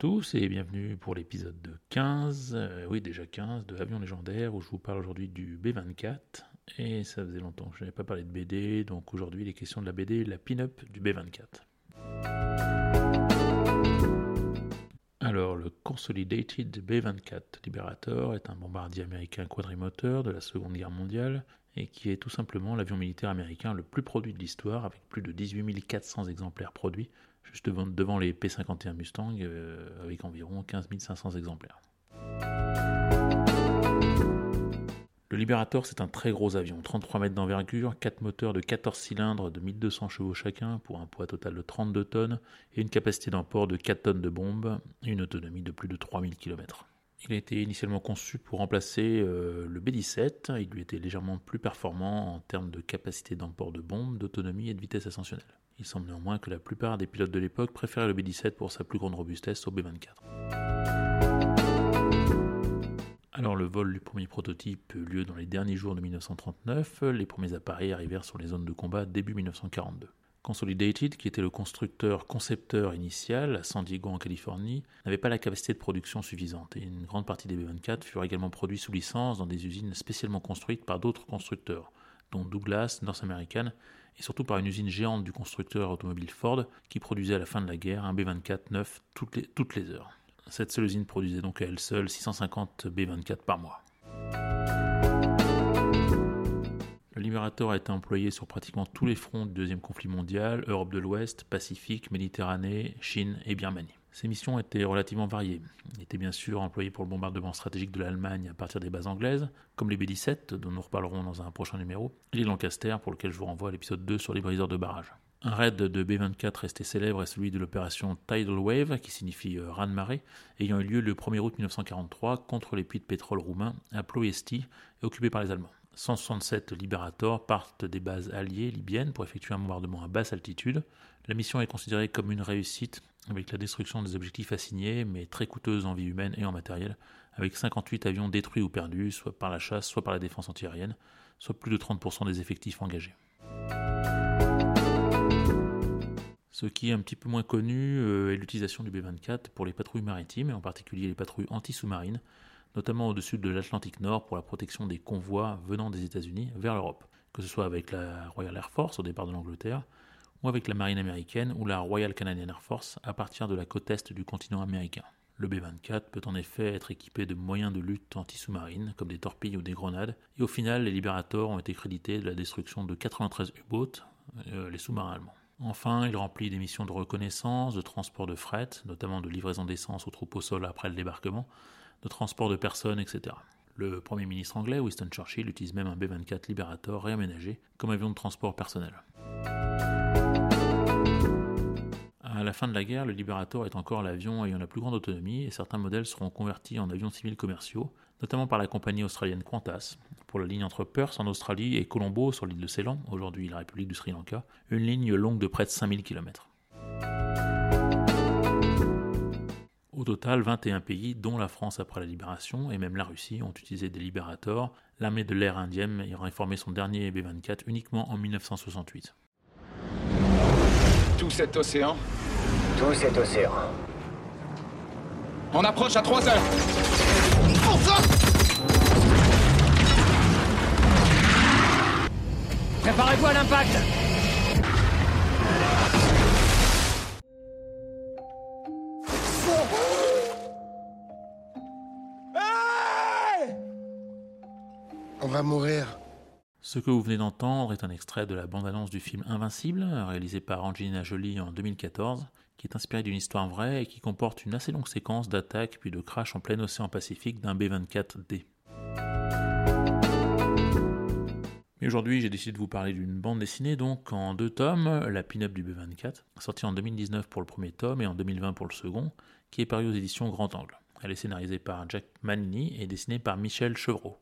Tous et bienvenue pour l'épisode de 15, euh, oui déjà 15, de Avion légendaire où je vous parle aujourd'hui du B24 et ça faisait longtemps que je n'avais pas parlé de BD donc aujourd'hui les questions de la BD, la pin-up du B24. Alors le Consolidated B24 Liberator est un bombardier américain quadrimoteur de la Seconde Guerre mondiale et qui est tout simplement l'avion militaire américain le plus produit de l'histoire avec plus de 18 400 exemplaires produits juste devant, les P-51 Mustang euh, avec environ 15 500 exemplaires. Le Liberator, c'est un très gros avion, 33 mètres d'envergure, 4 moteurs de 14 cylindres de 1200 chevaux chacun pour un poids total de 32 tonnes et une capacité d'emport de 4 tonnes de bombes et une autonomie de plus de 3000 km. Il a été initialement conçu pour remplacer euh, le B-17, il lui était légèrement plus performant en termes de capacité d'emport de bombes, d'autonomie et de vitesse ascensionnelle. Il semble néanmoins que la plupart des pilotes de l'époque préféraient le B-17 pour sa plus grande robustesse au B-24. Alors le vol du premier prototype eut lieu dans les derniers jours de 1939, les premiers appareils arrivèrent sur les zones de combat début 1942. Consolidated, qui était le constructeur concepteur initial à San Diego en Californie, n'avait pas la capacité de production suffisante et une grande partie des B-24 furent également produits sous licence dans des usines spécialement construites par d'autres constructeurs, dont Douglas, North American et surtout par une usine géante du constructeur automobile Ford qui produisait à la fin de la guerre un B-24 neuf toutes les, toutes les heures. Cette seule usine produisait donc à elle seule 650 B-24 par mois. Le Liberator a été employé sur pratiquement tous les fronts du deuxième conflit mondial, Europe de l'Ouest, Pacifique, Méditerranée, Chine et Birmanie. Ses missions étaient relativement variées. Il était bien sûr employé pour le bombardement stratégique de l'Allemagne à partir des bases anglaises, comme les B-17, dont nous reparlerons dans un prochain numéro, et les Lancaster, pour lequel je vous renvoie à l'épisode 2 sur les briseurs de barrage. Un raid de B-24 resté célèbre est celui de l'opération Tidal Wave, qui signifie euh, de marée, ayant eu lieu le 1er août 1943 contre les puits de pétrole roumains à Ploiesti occupés par les Allemands. 167 Liberators partent des bases alliées libyennes pour effectuer un bombardement à basse altitude. La mission est considérée comme une réussite avec la destruction des objectifs assignés, mais très coûteuse en vie humaine et en matériel, avec 58 avions détruits ou perdus, soit par la chasse, soit par la défense antiaérienne, soit plus de 30% des effectifs engagés. Ce qui est un petit peu moins connu euh, est l'utilisation du B-24 pour les patrouilles maritimes, et en particulier les patrouilles anti-sous-marines, notamment au-dessus de l'Atlantique Nord pour la protection des convois venant des États-Unis vers l'Europe, que ce soit avec la Royal Air Force au départ de l'Angleterre, ou avec la marine américaine ou la Royal Canadian Air Force à partir de la côte est du continent américain. Le B-24 peut en effet être équipé de moyens de lutte anti-sous-marine, comme des torpilles ou des grenades, et au final, les Liberators ont été crédités de la destruction de 93 U-boats, euh, les sous-marins allemands. Enfin, il remplit des missions de reconnaissance, de transport de fret, notamment de livraison d'essence aux troupes au sol après le débarquement, de transport de personnes, etc. Le Premier ministre anglais, Winston Churchill, utilise même un B-24 Liberator réaménagé comme avion de transport personnel. À la fin de la guerre, le Liberator est encore l'avion ayant la plus grande autonomie et certains modèles seront convertis en avions civils commerciaux, notamment par la compagnie australienne Qantas, pour la ligne entre Perth en Australie et Colombo sur l'île de Ceylan, aujourd'hui la République du Sri Lanka, une ligne longue de près de 5000 km. Au total, 21 pays, dont la France après la libération et même la Russie, ont utilisé des Liberators, l'armée de l'air indienne ayant réformé son dernier B-24 uniquement en 1968. Tout cet océan? Tout cet océan. On approche à 3 heures. Préparez-vous à l'impact Ce que vous venez d'entendre est un extrait de la bande-annonce du film Invincible, réalisé par Angelina Jolie en 2014, qui est inspiré d'une histoire vraie et qui comporte une assez longue séquence d'attaque puis de crash en plein océan Pacifique d'un B-24D. Mais aujourd'hui, j'ai décidé de vous parler d'une bande dessinée, donc en deux tomes, La Pin-Up du B-24, sortie en 2019 pour le premier tome et en 2020 pour le second, qui est paru aux éditions Grand Angle. Elle est scénarisée par Jack Manini et dessinée par Michel Chevreau.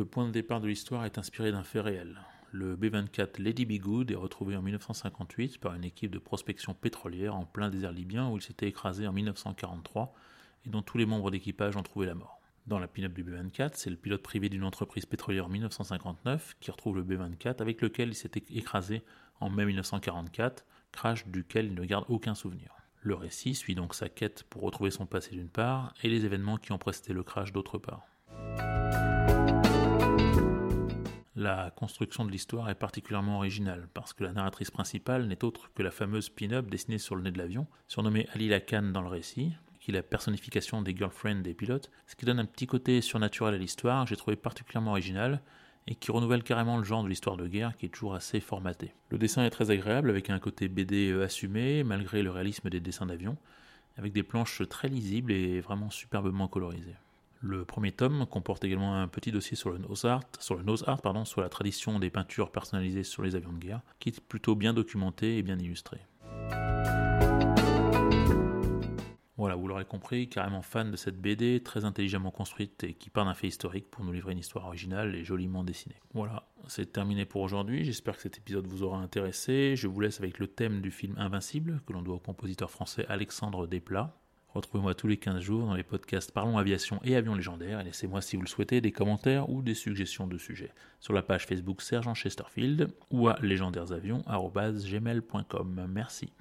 Le point de départ de l'histoire est inspiré d'un fait réel. Le B-24 Lady Be Good est retrouvé en 1958 par une équipe de prospection pétrolière en plein désert libyen où il s'était écrasé en 1943 et dont tous les membres d'équipage ont trouvé la mort. Dans la pin-up du B-24, c'est le pilote privé d'une entreprise pétrolière en 1959 qui retrouve le B-24 avec lequel il s'était écrasé en mai 1944, crash duquel il ne garde aucun souvenir. Le récit suit donc sa quête pour retrouver son passé d'une part et les événements qui ont précédé le crash d'autre part. La construction de l'histoire est particulièrement originale parce que la narratrice principale n'est autre que la fameuse pin-up dessinée sur le nez de l'avion, surnommée Ali Lakan dans le récit, qui est la personnification des girlfriends des pilotes, ce qui donne un petit côté surnaturel à l'histoire j'ai trouvé particulièrement original et qui renouvelle carrément le genre de l'histoire de guerre qui est toujours assez formaté. Le dessin est très agréable avec un côté BD euh, assumé malgré le réalisme des dessins d'avion, avec des planches très lisibles et vraiment superbement colorisées. Le premier tome comporte également un petit dossier sur le nose art, sur sur la tradition des peintures personnalisées sur les avions de guerre, qui est plutôt bien documenté et bien illustré. Voilà, vous l'aurez compris, carrément fan de cette BD, très intelligemment construite et qui part d'un fait historique pour nous livrer une histoire originale et joliment dessinée. Voilà, c'est terminé pour aujourd'hui, j'espère que cet épisode vous aura intéressé. Je vous laisse avec le thème du film Invincible, que l'on doit au compositeur français Alexandre Desplat. Retrouvez-moi tous les 15 jours dans les podcasts Parlons Aviation et Avions Légendaires et laissez-moi si vous le souhaitez des commentaires ou des suggestions de sujets sur la page Facebook Sergent Chesterfield ou à légendairesavions.gmail.com. Merci.